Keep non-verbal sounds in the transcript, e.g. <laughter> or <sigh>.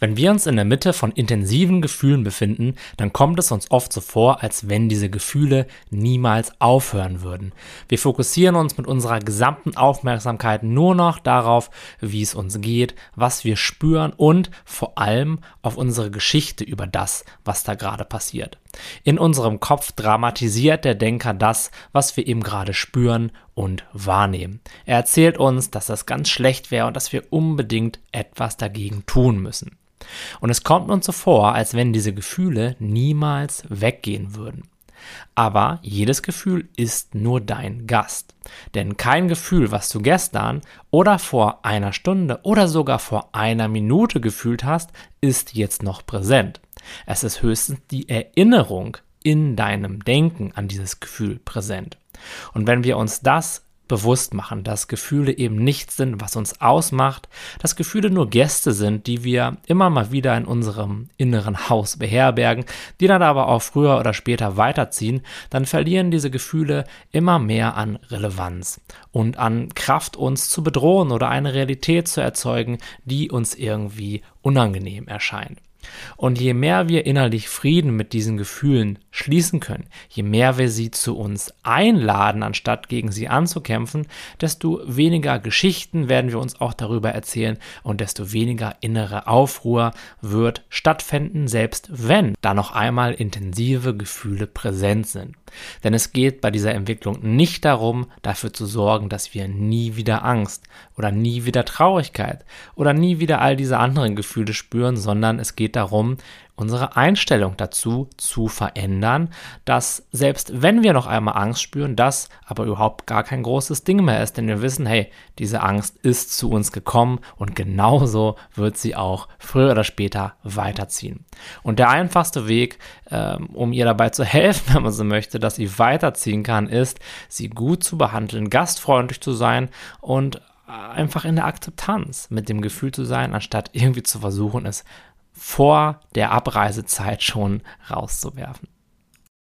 Wenn wir uns in der Mitte von intensiven Gefühlen befinden, dann kommt es uns oft so vor, als wenn diese Gefühle niemals aufhören würden. Wir fokussieren uns mit unserer gesamten Aufmerksamkeit nur noch darauf, wie es uns geht, was wir spüren und vor allem auf unsere Geschichte über das, was da gerade passiert. In unserem Kopf dramatisiert der Denker das, was wir eben gerade spüren und wahrnehmen. Er erzählt uns, dass das ganz schlecht wäre und dass wir unbedingt etwas dagegen tun müssen. Und es kommt uns so vor, als wenn diese Gefühle niemals weggehen würden. Aber jedes Gefühl ist nur dein Gast. Denn kein Gefühl, was du gestern oder vor einer Stunde oder sogar vor einer Minute gefühlt hast, ist jetzt noch präsent. Es ist höchstens die Erinnerung in deinem Denken an dieses Gefühl präsent. Und wenn wir uns das bewusst machen, dass Gefühle eben nichts sind, was uns ausmacht, dass Gefühle nur Gäste sind, die wir immer mal wieder in unserem inneren Haus beherbergen, die dann aber auch früher oder später weiterziehen, dann verlieren diese Gefühle immer mehr an Relevanz und an Kraft, uns zu bedrohen oder eine Realität zu erzeugen, die uns irgendwie unangenehm erscheint. Und je mehr wir innerlich Frieden mit diesen Gefühlen schließen können, je mehr wir sie zu uns einladen, anstatt gegen sie anzukämpfen, desto weniger Geschichten werden wir uns auch darüber erzählen und desto weniger innere Aufruhr wird stattfinden, selbst wenn da noch einmal intensive Gefühle präsent sind. Denn es geht bei dieser Entwicklung nicht darum, dafür zu sorgen, dass wir nie wieder Angst oder nie wieder Traurigkeit oder nie wieder all diese anderen Gefühle spüren, sondern es geht darum, unsere Einstellung dazu zu verändern, dass selbst wenn wir noch einmal Angst spüren, das aber überhaupt gar kein großes Ding mehr ist, denn wir wissen, hey, diese Angst ist zu uns gekommen und genauso wird sie auch früher oder später weiterziehen. Und der einfachste Weg, ähm, um ihr dabei zu <laughs> helfen, wenn man so möchte, dass sie weiterziehen kann, ist, sie gut zu behandeln, gastfreundlich zu sein und einfach in der Akzeptanz mit dem Gefühl zu sein, anstatt irgendwie zu versuchen, es vor der Abreisezeit schon rauszuwerfen.